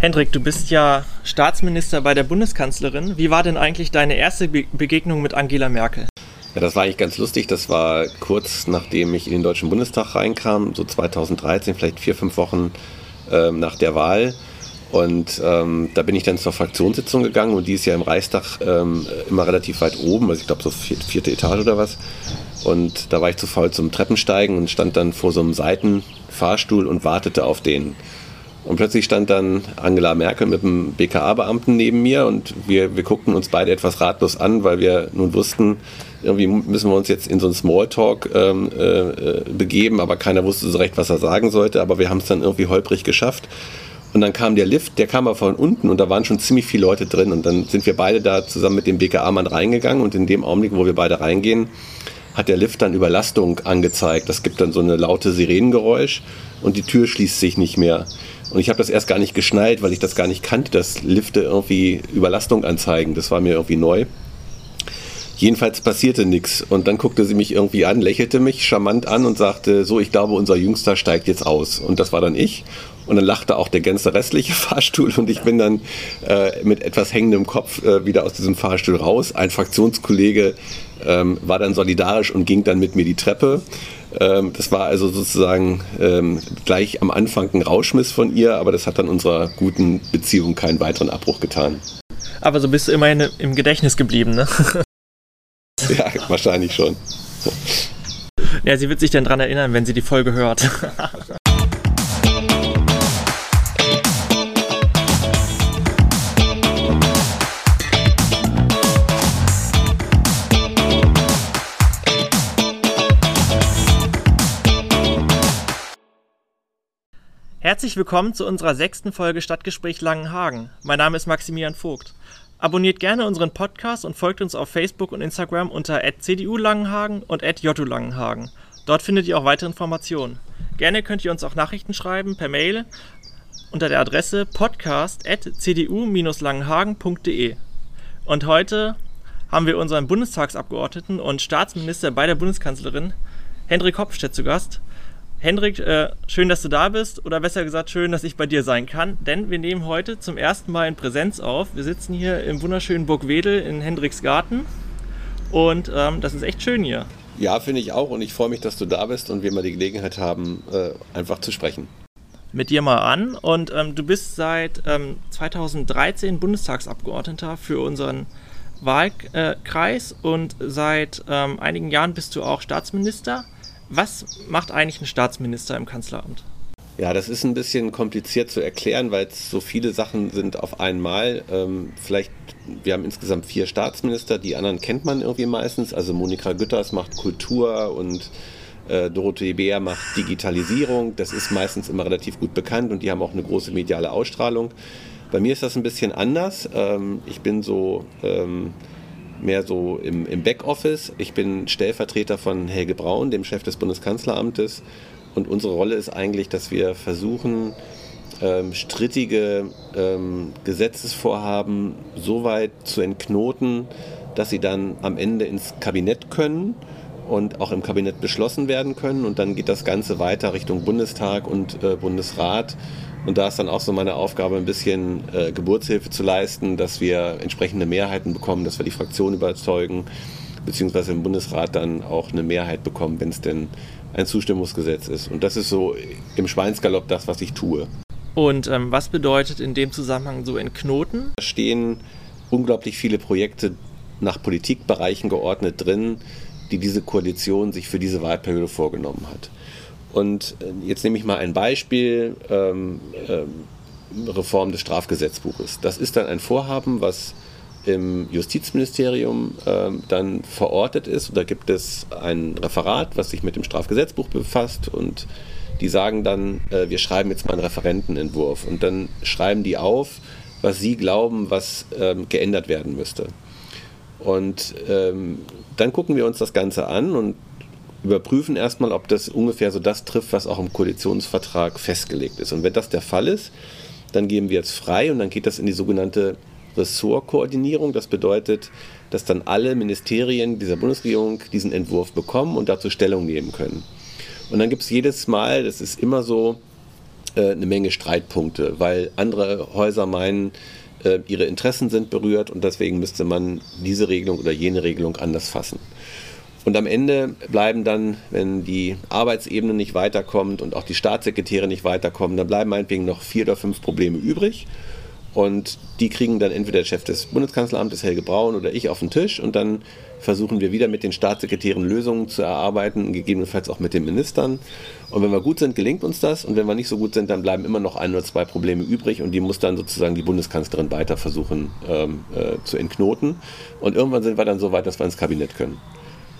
Hendrik, du bist ja Staatsminister bei der Bundeskanzlerin. Wie war denn eigentlich deine erste Be Begegnung mit Angela Merkel? Ja, das war eigentlich ganz lustig. Das war kurz nachdem ich in den Deutschen Bundestag reinkam, so 2013, vielleicht vier, fünf Wochen ähm, nach der Wahl. Und ähm, da bin ich dann zur Fraktionssitzung gegangen und die ist ja im Reichstag ähm, immer relativ weit oben, also ich glaube so vierte, vierte Etage oder was. Und da war ich zu faul zum Treppensteigen und stand dann vor so einem Seitenfahrstuhl und wartete auf den. Und plötzlich stand dann Angela Merkel mit einem BKA-Beamten neben mir und wir, wir guckten uns beide etwas ratlos an, weil wir nun wussten, irgendwie müssen wir uns jetzt in so einen Smalltalk ähm, äh, begeben, aber keiner wusste so recht, was er sagen sollte, aber wir haben es dann irgendwie holprig geschafft. Und dann kam der Lift, der kam aber von unten und da waren schon ziemlich viele Leute drin. Und dann sind wir beide da zusammen mit dem BKA-Mann reingegangen und in dem Augenblick, wo wir beide reingehen, hat der Lift dann Überlastung angezeigt. Das gibt dann so eine laute Sirenengeräusch und die Tür schließt sich nicht mehr. Und ich habe das erst gar nicht geschnallt, weil ich das gar nicht kannte, dass Lifte irgendwie Überlastung anzeigen. Das war mir irgendwie neu. Jedenfalls passierte nichts. Und dann guckte sie mich irgendwie an, lächelte mich charmant an und sagte, so, ich glaube, unser Jüngster steigt jetzt aus. Und das war dann ich. Und dann lachte auch der ganze restliche Fahrstuhl und ich bin dann äh, mit etwas hängendem Kopf äh, wieder aus diesem Fahrstuhl raus. Ein Fraktionskollege ähm, war dann solidarisch und ging dann mit mir die Treppe. Ähm, das war also sozusagen ähm, gleich am Anfang ein Rauschmiss von ihr, aber das hat dann unserer guten Beziehung keinen weiteren Abbruch getan. Aber so bist du immerhin im Gedächtnis geblieben, ne? ja, wahrscheinlich schon. Ja, sie wird sich dann daran erinnern, wenn sie die Folge hört. Herzlich willkommen zu unserer sechsten Folge Stadtgespräch Langenhagen. Mein Name ist Maximilian Vogt. Abonniert gerne unseren Podcast und folgt uns auf Facebook und Instagram unter @cdu Langenhagen und @jotu Langenhagen. Dort findet ihr auch weitere Informationen. Gerne könnt ihr uns auch Nachrichten schreiben per Mail unter der Adresse podcast@cdu-langenhagen.de. Und heute haben wir unseren Bundestagsabgeordneten und Staatsminister bei der Bundeskanzlerin Hendrik Hopfstedt zu Gast. Hendrik, äh, schön, dass du da bist oder besser gesagt schön, dass ich bei dir sein kann, denn wir nehmen heute zum ersten Mal in Präsenz auf. Wir sitzen hier im wunderschönen Burgwedel in Hendriks Garten und ähm, das ist echt schön hier. Ja, finde ich auch und ich freue mich, dass du da bist und wir mal die Gelegenheit haben, äh, einfach zu sprechen. Mit dir mal an und ähm, du bist seit ähm, 2013 Bundestagsabgeordneter für unseren Wahlkreis und seit ähm, einigen Jahren bist du auch Staatsminister. Was macht eigentlich ein Staatsminister im Kanzleramt? Ja, das ist ein bisschen kompliziert zu erklären, weil es so viele Sachen sind auf einmal. Ähm, vielleicht, wir haben insgesamt vier Staatsminister, die anderen kennt man irgendwie meistens. Also Monika Gütters macht Kultur und äh, Dorothee Beer macht Digitalisierung. Das ist meistens immer relativ gut bekannt und die haben auch eine große mediale Ausstrahlung. Bei mir ist das ein bisschen anders. Ähm, ich bin so ähm, mehr so im, im Backoffice. Ich bin Stellvertreter von Helge Braun, dem Chef des Bundeskanzleramtes. Und unsere Rolle ist eigentlich, dass wir versuchen, ähm, strittige ähm, Gesetzesvorhaben so weit zu entknoten, dass sie dann am Ende ins Kabinett können und auch im Kabinett beschlossen werden können. Und dann geht das Ganze weiter Richtung Bundestag und äh, Bundesrat. Und da ist dann auch so meine Aufgabe, ein bisschen äh, Geburtshilfe zu leisten, dass wir entsprechende Mehrheiten bekommen, dass wir die Fraktion überzeugen, beziehungsweise im Bundesrat dann auch eine Mehrheit bekommen, wenn es denn ein Zustimmungsgesetz ist. Und das ist so im Schweinsgalopp das, was ich tue. Und ähm, was bedeutet in dem Zusammenhang so ein Knoten? Da stehen unglaublich viele Projekte nach Politikbereichen geordnet drin, die diese Koalition sich für diese Wahlperiode vorgenommen hat. Und äh, jetzt nehme ich mal ein Beispiel, ähm, ähm, Reform des Strafgesetzbuches. Das ist dann ein Vorhaben, was im Justizministerium ähm, dann verortet ist. Und da gibt es ein Referat, was sich mit dem Strafgesetzbuch befasst und die sagen dann, äh, wir schreiben jetzt mal einen Referentenentwurf und dann schreiben die auf, was sie glauben, was ähm, geändert werden müsste. Und ähm, dann gucken wir uns das Ganze an und überprüfen erstmal, ob das ungefähr so das trifft, was auch im Koalitionsvertrag festgelegt ist. Und wenn das der Fall ist, dann geben wir jetzt frei und dann geht das in die sogenannte Ressortkoordinierung. Das bedeutet, dass dann alle Ministerien dieser Bundesregierung diesen Entwurf bekommen und dazu Stellung nehmen können. Und dann gibt es jedes Mal, das ist immer so, äh, eine Menge Streitpunkte, weil andere Häuser meinen, äh, ihre Interessen sind berührt und deswegen müsste man diese Regelung oder jene Regelung anders fassen. Und am Ende bleiben dann, wenn die Arbeitsebene nicht weiterkommt und auch die Staatssekretäre nicht weiterkommen, dann bleiben meinetwegen noch vier oder fünf Probleme übrig. Und die kriegen dann entweder der Chef des Bundeskanzleramtes, Helge Braun, oder ich auf den Tisch und dann versuchen wir wieder mit den Staatssekretären Lösungen zu erarbeiten, gegebenenfalls auch mit den Ministern. Und wenn wir gut sind, gelingt uns das. Und wenn wir nicht so gut sind, dann bleiben immer noch ein oder zwei Probleme übrig und die muss dann sozusagen die Bundeskanzlerin weiter versuchen ähm, äh, zu entknoten. Und irgendwann sind wir dann so weit, dass wir ins Kabinett können.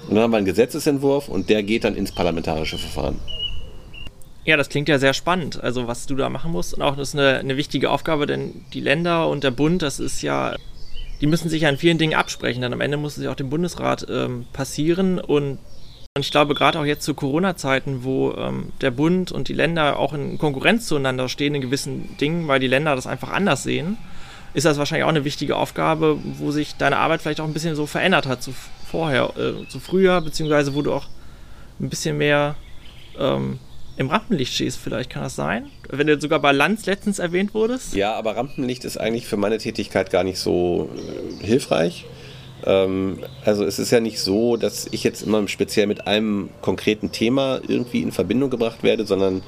Und dann haben wir einen Gesetzesentwurf und der geht dann ins parlamentarische Verfahren. Ja, das klingt ja sehr spannend, also was du da machen musst. Und auch das ist eine, eine wichtige Aufgabe, denn die Länder und der Bund, das ist ja, die müssen sich ja in vielen Dingen absprechen. Denn am Ende muss es ja auch dem Bundesrat ähm, passieren. Und, und, ich glaube, gerade auch jetzt zu Corona-Zeiten, wo ähm, der Bund und die Länder auch in Konkurrenz zueinander stehen in gewissen Dingen, weil die Länder das einfach anders sehen, ist das wahrscheinlich auch eine wichtige Aufgabe, wo sich deine Arbeit vielleicht auch ein bisschen so verändert hat zu vorher, äh, zu früher, beziehungsweise wo du auch ein bisschen mehr ähm, im Rampenlicht stehst, vielleicht kann das sein? Wenn du sogar bei Lanz letztens erwähnt wurdest? Ja, aber Rampenlicht ist eigentlich für meine Tätigkeit gar nicht so äh, hilfreich. Ähm, also es ist ja nicht so, dass ich jetzt immer speziell mit einem konkreten Thema irgendwie in Verbindung gebracht werde, sondern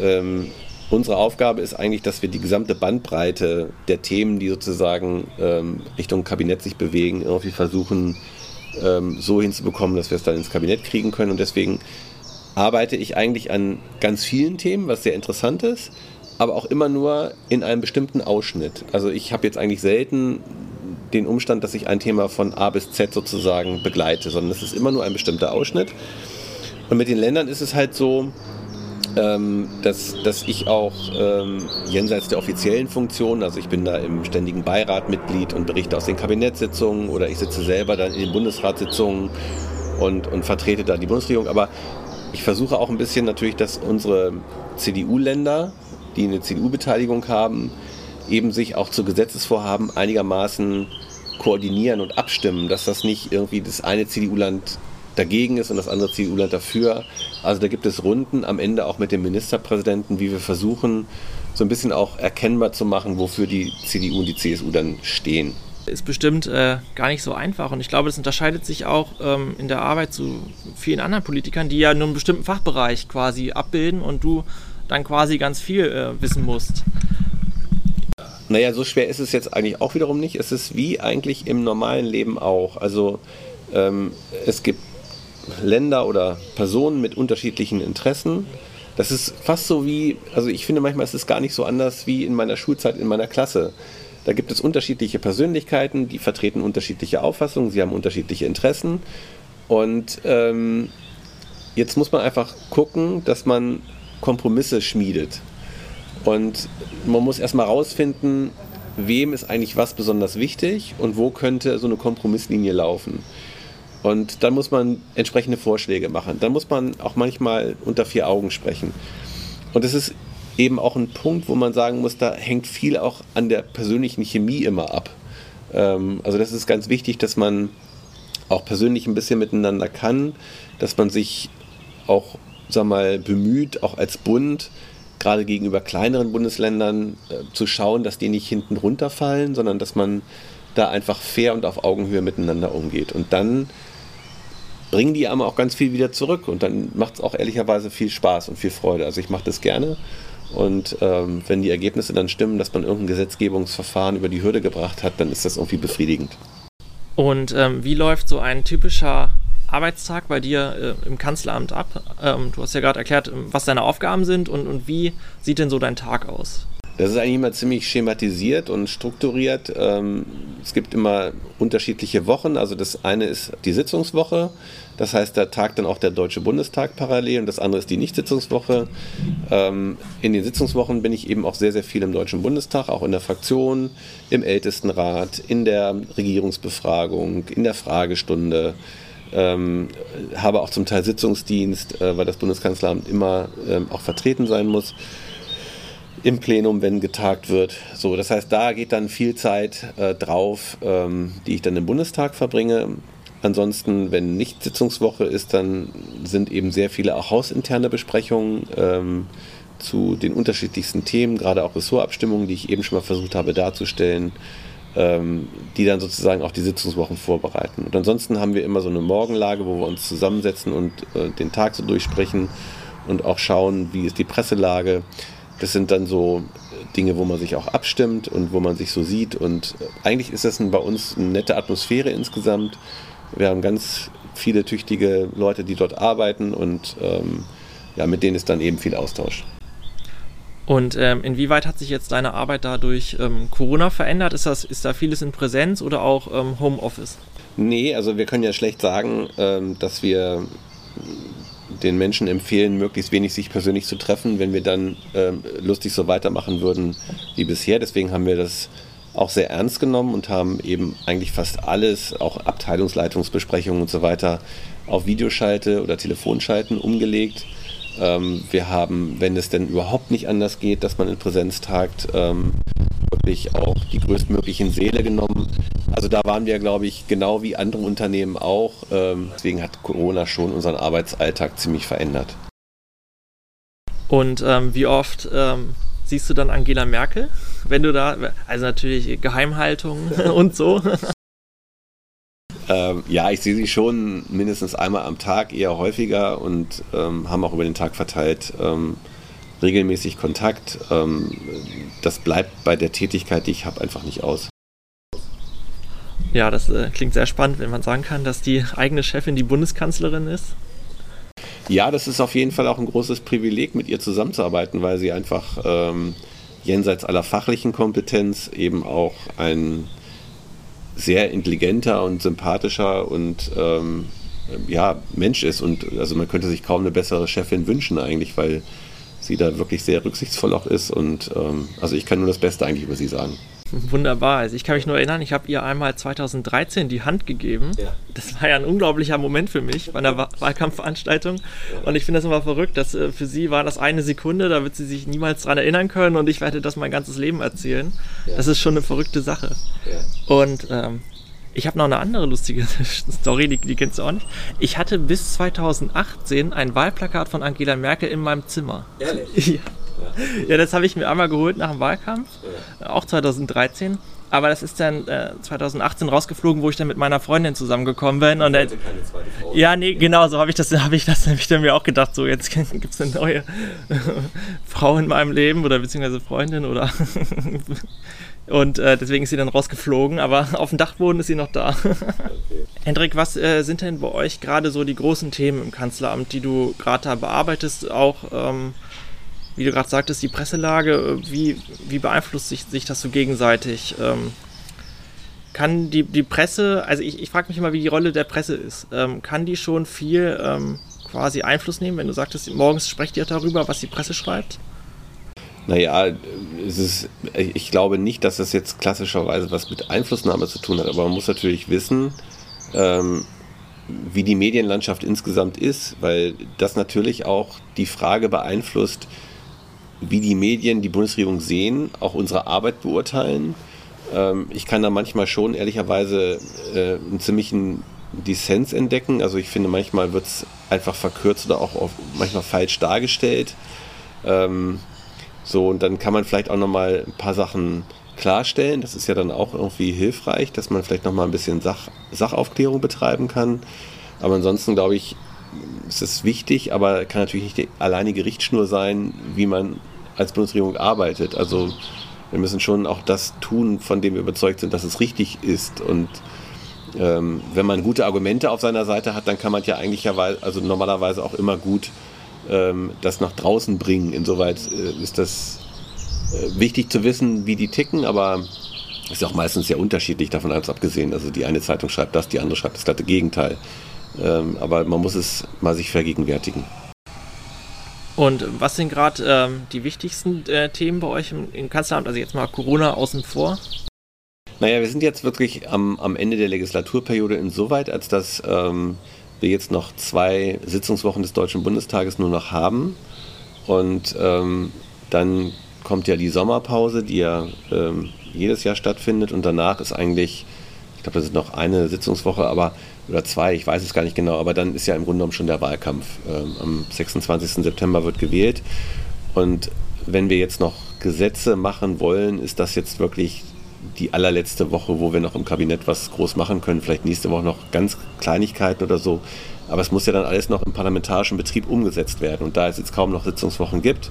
ähm, unsere Aufgabe ist eigentlich, dass wir die gesamte Bandbreite der Themen, die sozusagen ähm, Richtung Kabinett sich bewegen, irgendwie versuchen ähm, so hinzubekommen, dass wir es dann ins Kabinett kriegen können. Und deswegen arbeite ich eigentlich an ganz vielen Themen, was sehr interessant ist, aber auch immer nur in einem bestimmten Ausschnitt. Also ich habe jetzt eigentlich selten den Umstand, dass ich ein Thema von A bis Z sozusagen begleite, sondern es ist immer nur ein bestimmter Ausschnitt. Und mit den Ländern ist es halt so, ähm, dass, dass ich auch ähm, jenseits der offiziellen Funktionen, also ich bin da im ständigen Beirat Mitglied und berichte aus den Kabinettssitzungen oder ich sitze selber dann in den Bundesratssitzungen und, und vertrete da die Bundesregierung, aber ich versuche auch ein bisschen natürlich, dass unsere CDU-Länder, die eine CDU-Beteiligung haben, eben sich auch zu Gesetzesvorhaben einigermaßen koordinieren und abstimmen, dass das nicht irgendwie das eine CDU-Land dagegen ist und das andere CDU-Land dafür. Also da gibt es Runden am Ende auch mit dem Ministerpräsidenten, wie wir versuchen, so ein bisschen auch erkennbar zu machen, wofür die CDU und die CSU dann stehen ist bestimmt äh, gar nicht so einfach. Und ich glaube, das unterscheidet sich auch ähm, in der Arbeit zu vielen anderen Politikern, die ja nur einen bestimmten Fachbereich quasi abbilden und du dann quasi ganz viel äh, wissen musst. Naja, so schwer ist es jetzt eigentlich auch wiederum nicht. Es ist wie eigentlich im normalen Leben auch. Also ähm, es gibt Länder oder Personen mit unterschiedlichen Interessen. Das ist fast so wie, also ich finde manchmal ist es gar nicht so anders wie in meiner Schulzeit in meiner Klasse. Da gibt es unterschiedliche Persönlichkeiten, die vertreten unterschiedliche Auffassungen, sie haben unterschiedliche Interessen. Und ähm, jetzt muss man einfach gucken, dass man Kompromisse schmiedet. Und man muss erstmal rausfinden, wem ist eigentlich was besonders wichtig und wo könnte so eine Kompromisslinie laufen. Und dann muss man entsprechende Vorschläge machen. Dann muss man auch manchmal unter vier Augen sprechen. Und es ist eben auch ein Punkt, wo man sagen muss, da hängt viel auch an der persönlichen Chemie immer ab. Ähm, also das ist ganz wichtig, dass man auch persönlich ein bisschen miteinander kann, dass man sich auch, sag mal, bemüht, auch als Bund, gerade gegenüber kleineren Bundesländern äh, zu schauen, dass die nicht hinten runterfallen, sondern dass man da einfach fair und auf Augenhöhe miteinander umgeht. Und dann bringen die aber auch ganz viel wieder zurück und dann macht es auch ehrlicherweise viel Spaß und viel Freude. Also ich mache das gerne und ähm, wenn die Ergebnisse dann stimmen, dass man irgendein Gesetzgebungsverfahren über die Hürde gebracht hat, dann ist das irgendwie befriedigend. Und ähm, wie läuft so ein typischer Arbeitstag bei dir äh, im Kanzleramt ab? Ähm, du hast ja gerade erklärt, ähm, was deine Aufgaben sind und, und wie sieht denn so dein Tag aus? Das ist eigentlich immer ziemlich schematisiert und strukturiert. Ähm, es gibt immer unterschiedliche Wochen. Also das eine ist die Sitzungswoche. Das heißt, da tagt dann auch der Deutsche Bundestag parallel und das andere ist die Nichtsitzungswoche. Ähm, in den Sitzungswochen bin ich eben auch sehr, sehr viel im Deutschen Bundestag, auch in der Fraktion, im Ältestenrat, in der Regierungsbefragung, in der Fragestunde. Ähm, habe auch zum Teil Sitzungsdienst, äh, weil das Bundeskanzleramt immer ähm, auch vertreten sein muss im Plenum, wenn getagt wird. So, das heißt, da geht dann viel Zeit äh, drauf, ähm, die ich dann im Bundestag verbringe. Ansonsten, wenn nicht Sitzungswoche ist, dann sind eben sehr viele auch hausinterne Besprechungen, ähm, zu den unterschiedlichsten Themen, gerade auch Ressortabstimmungen, die ich eben schon mal versucht habe darzustellen, ähm, die dann sozusagen auch die Sitzungswochen vorbereiten. Und ansonsten haben wir immer so eine Morgenlage, wo wir uns zusammensetzen und äh, den Tag so durchsprechen und auch schauen, wie ist die Presselage. Das sind dann so Dinge, wo man sich auch abstimmt und wo man sich so sieht. Und äh, eigentlich ist das ein, bei uns eine nette Atmosphäre insgesamt. Wir haben ganz viele tüchtige Leute, die dort arbeiten und ähm, ja, mit denen ist dann eben viel Austausch. Und ähm, inwieweit hat sich jetzt deine Arbeit da durch ähm, Corona verändert? Ist, das, ist da vieles in Präsenz oder auch ähm, Homeoffice? Nee, also wir können ja schlecht sagen, ähm, dass wir den Menschen empfehlen, möglichst wenig sich persönlich zu treffen, wenn wir dann ähm, lustig so weitermachen würden wie bisher. Deswegen haben wir das auch sehr ernst genommen und haben eben eigentlich fast alles, auch Abteilungsleitungsbesprechungen und so weiter, auf Videoschalte oder Telefonschalten umgelegt. Ähm, wir haben, wenn es denn überhaupt nicht anders geht, dass man in Präsenz tagt, ähm, wirklich auch die größtmöglichen Seele genommen. Also da waren wir, glaube ich, genau wie andere Unternehmen auch. Ähm, deswegen hat Corona schon unseren Arbeitsalltag ziemlich verändert. Und ähm, wie oft ähm, siehst du dann Angela Merkel, wenn du da, also natürlich Geheimhaltung und so. Ähm, ja, ich sehe sie schon mindestens einmal am Tag, eher häufiger und ähm, haben auch über den Tag verteilt ähm, regelmäßig Kontakt. Ähm, das bleibt bei der Tätigkeit, die ich habe, einfach nicht aus. Ja, das äh, klingt sehr spannend, wenn man sagen kann, dass die eigene Chefin die Bundeskanzlerin ist. Ja, das ist auf jeden Fall auch ein großes Privileg, mit ihr zusammenzuarbeiten, weil sie einfach ähm, jenseits aller fachlichen Kompetenz eben auch ein sehr intelligenter und sympathischer und ähm, ja, Mensch ist. Und also man könnte sich kaum eine bessere Chefin wünschen eigentlich, weil sie da wirklich sehr rücksichtsvoll auch ist. Und ähm, also ich kann nur das Beste eigentlich über sie sagen. Wunderbar. Also ich kann mich nur erinnern, ich habe ihr einmal 2013 die Hand gegeben. Ja. Das war ja ein unglaublicher Moment für mich bei einer Wahlkampfveranstaltung. Ja. Und ich finde das immer verrückt, dass äh, für sie war das eine Sekunde, da wird sie sich niemals dran erinnern können und ich werde das mein ganzes Leben erzählen. Ja. Das ist schon eine verrückte Sache. Und ähm, ich habe noch eine andere lustige Story, die, die, kennst du auch nicht. Ich hatte bis 2018 ein Wahlplakat von Angela Merkel in meinem Zimmer. Ehrlich? Ja. Ja, das habe ich mir einmal geholt nach dem Wahlkampf, auch 2013. Aber das ist dann äh, 2018 rausgeflogen, wo ich dann mit meiner Freundin zusammengekommen bin. Und äh, ja, nee, genau, so habe ich das, habe ich das nämlich dann mir auch gedacht. So, jetzt gibt es eine neue Frau in meinem Leben oder beziehungsweise Freundin oder und äh, deswegen ist sie dann rausgeflogen, aber auf dem Dachboden ist sie noch da. okay. Hendrik, was äh, sind denn bei euch gerade so die großen Themen im Kanzleramt, die du gerade da bearbeitest? Auch ähm, wie du gerade sagtest, die Presselage, wie, wie beeinflusst sich, sich das so gegenseitig? Ähm, kann die, die Presse, also ich, ich frage mich immer, wie die Rolle der Presse ist, ähm, kann die schon viel ähm, quasi Einfluss nehmen, wenn du sagtest, morgens sprecht ihr darüber, was die Presse schreibt? Naja, es ist, ich glaube nicht, dass das jetzt klassischerweise was mit Einflussnahme zu tun hat, aber man muss natürlich wissen, ähm, wie die Medienlandschaft insgesamt ist, weil das natürlich auch die Frage beeinflusst, wie die Medien die Bundesregierung sehen, auch unsere Arbeit beurteilen. Ähm, ich kann da manchmal schon ehrlicherweise äh, einen ziemlichen Dissens entdecken. Also ich finde, manchmal wird es einfach verkürzt oder auch manchmal falsch dargestellt. Ähm, so, und dann kann man vielleicht auch nochmal ein paar Sachen klarstellen. Das ist ja dann auch irgendwie hilfreich, dass man vielleicht nochmal ein bisschen Sach Sachaufklärung betreiben kann. Aber ansonsten glaube ich, ist es wichtig, aber kann natürlich nicht die alleinige Richtschnur sein, wie man als Bundesregierung arbeitet. Also wir müssen schon auch das tun, von dem wir überzeugt sind, dass es richtig ist. Und ähm, wenn man gute Argumente auf seiner Seite hat, dann kann man ja eigentlich also normalerweise auch immer gut ähm, das nach draußen bringen. Insoweit äh, ist das äh, wichtig zu wissen, wie die ticken, aber ist auch meistens sehr unterschiedlich davon alles abgesehen. Also die eine Zeitung schreibt das, die andere schreibt das glatte Gegenteil. Ähm, aber man muss es mal sich vergegenwärtigen. Und was sind gerade ähm, die wichtigsten äh, Themen bei euch im, im, Kanzleramt? Also jetzt mal Corona außen vor. Naja, wir sind jetzt wirklich am, am Ende der Legislaturperiode insoweit, als dass ähm, wir jetzt noch zwei Sitzungswochen des Deutschen Bundestages nur noch haben. Und ähm, dann kommt ja die Sommerpause, die ja ähm, jedes Jahr stattfindet. Und danach ist eigentlich, ich glaube, das ist noch eine Sitzungswoche, aber oder zwei, ich weiß es gar nicht genau, aber dann ist ja im Grunde genommen schon der Wahlkampf. Ähm, am 26. September wird gewählt Und wenn wir jetzt noch Gesetze machen wollen, ist das jetzt wirklich die allerletzte Woche, wo wir noch im Kabinett was groß machen können. Vielleicht nächste Woche noch ganz Kleinigkeiten oder so. Aber es muss ja dann alles noch im parlamentarischen Betrieb umgesetzt werden. Und da es jetzt kaum noch Sitzungswochen gibt,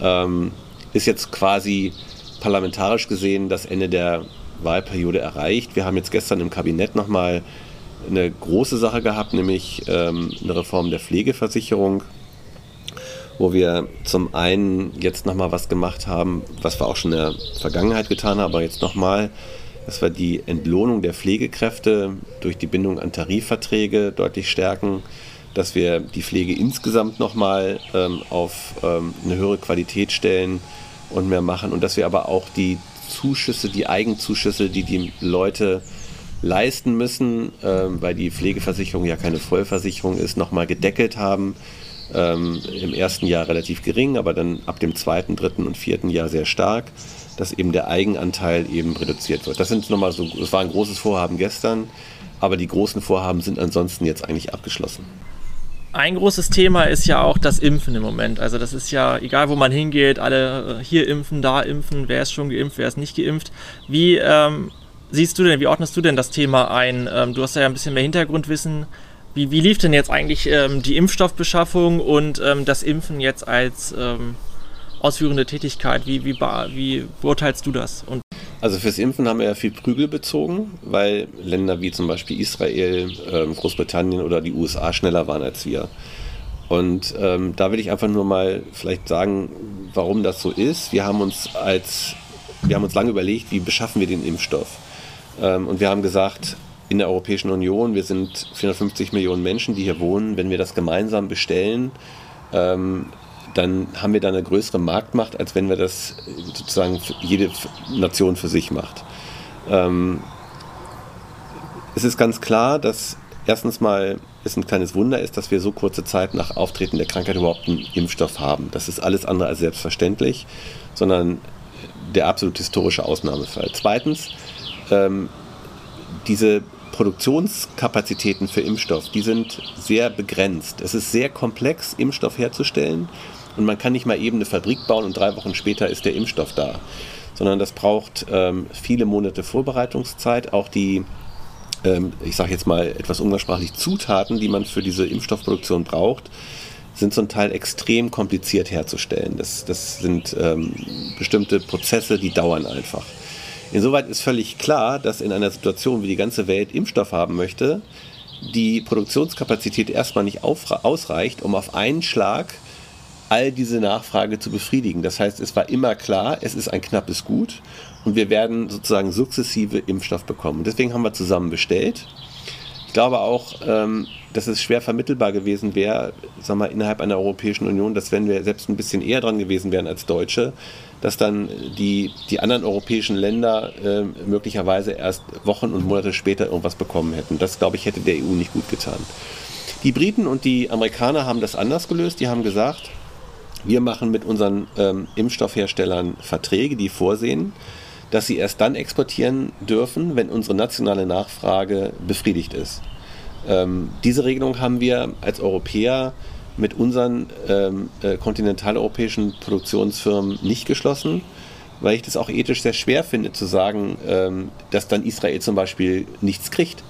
ähm, ist jetzt quasi parlamentarisch gesehen das Ende der Wahlperiode erreicht. Wir haben jetzt gestern im Kabinett nochmal eine große Sache gehabt, nämlich ähm, eine Reform der Pflegeversicherung, wo wir zum einen jetzt nochmal was gemacht haben, was wir auch schon in der Vergangenheit getan haben, aber jetzt nochmal, dass wir die Entlohnung der Pflegekräfte durch die Bindung an Tarifverträge deutlich stärken, dass wir die Pflege insgesamt nochmal ähm, auf ähm, eine höhere Qualität stellen und mehr machen und dass wir aber auch die Zuschüsse, die Eigenzuschüsse, die die Leute leisten müssen, ähm, weil die Pflegeversicherung ja keine Vollversicherung ist, nochmal gedeckelt haben. Ähm, Im ersten Jahr relativ gering, aber dann ab dem zweiten, dritten und vierten Jahr sehr stark, dass eben der Eigenanteil eben reduziert wird. Das sind nochmal so, das war ein großes Vorhaben gestern, aber die großen Vorhaben sind ansonsten jetzt eigentlich abgeschlossen. Ein großes Thema ist ja auch das Impfen im Moment. Also das ist ja, egal wo man hingeht, alle äh, hier impfen, da impfen, wer ist schon geimpft, wer ist nicht geimpft. Wie ähm, siehst du denn, wie ordnest du denn das Thema ein? Ähm, du hast ja ein bisschen mehr Hintergrundwissen. Wie, wie lief denn jetzt eigentlich ähm, die Impfstoffbeschaffung und ähm, das Impfen jetzt als ähm, ausführende Tätigkeit? Wie, wie, wie beurteilst du das? Und also fürs Impfen haben wir ja viel Prügel bezogen, weil Länder wie zum Beispiel Israel, ähm, Großbritannien oder die USA schneller waren als wir. Und ähm, da will ich einfach nur mal vielleicht sagen, warum das so ist. Wir haben uns als wir haben uns lange überlegt, wie beschaffen wir den Impfstoff. Ähm, und wir haben gesagt, in der Europäischen Union, wir sind 450 Millionen Menschen, die hier wohnen, wenn wir das gemeinsam bestellen, ähm, dann haben wir da eine größere Marktmacht, als wenn wir das sozusagen jede Nation für sich macht. Ähm, es ist ganz klar, dass erstens mal es ein kleines Wunder ist, dass wir so kurze Zeit nach Auftreten der Krankheit überhaupt einen Impfstoff haben. Das ist alles andere als selbstverständlich, sondern der absolut historische Ausnahmefall. Zweitens, ähm, diese Produktionskapazitäten für Impfstoff, die sind sehr begrenzt. Es ist sehr komplex, Impfstoff herzustellen. Und man kann nicht mal eben eine Fabrik bauen und drei Wochen später ist der Impfstoff da. Sondern das braucht ähm, viele Monate Vorbereitungszeit. Auch die, ähm, ich sage jetzt mal etwas umgangssprachlich, Zutaten, die man für diese Impfstoffproduktion braucht, sind zum Teil extrem kompliziert herzustellen. Das, das sind ähm, bestimmte Prozesse, die dauern einfach. Insoweit ist völlig klar, dass in einer Situation, wie die ganze Welt Impfstoff haben möchte, die Produktionskapazität erstmal nicht ausreicht, um auf einen Schlag all diese Nachfrage zu befriedigen. Das heißt, es war immer klar, es ist ein knappes Gut und wir werden sozusagen sukzessive Impfstoff bekommen. Deswegen haben wir zusammen bestellt. Ich glaube auch, ähm, dass es schwer vermittelbar gewesen wäre, sagen wir, innerhalb einer Europäischen Union, dass wenn wir selbst ein bisschen eher dran gewesen wären als Deutsche, dass dann die, die anderen europäischen Länder äh, möglicherweise erst Wochen und Monate später irgendwas bekommen hätten. Das, glaube ich, hätte der EU nicht gut getan. Die Briten und die Amerikaner haben das anders gelöst. Die haben gesagt, wir machen mit unseren ähm, Impfstoffherstellern Verträge, die vorsehen, dass sie erst dann exportieren dürfen, wenn unsere nationale Nachfrage befriedigt ist. Ähm, diese Regelung haben wir als Europäer mit unseren ähm, äh, kontinentaleuropäischen Produktionsfirmen nicht geschlossen, weil ich das auch ethisch sehr schwer finde zu sagen, ähm, dass dann Israel zum Beispiel nichts kriegt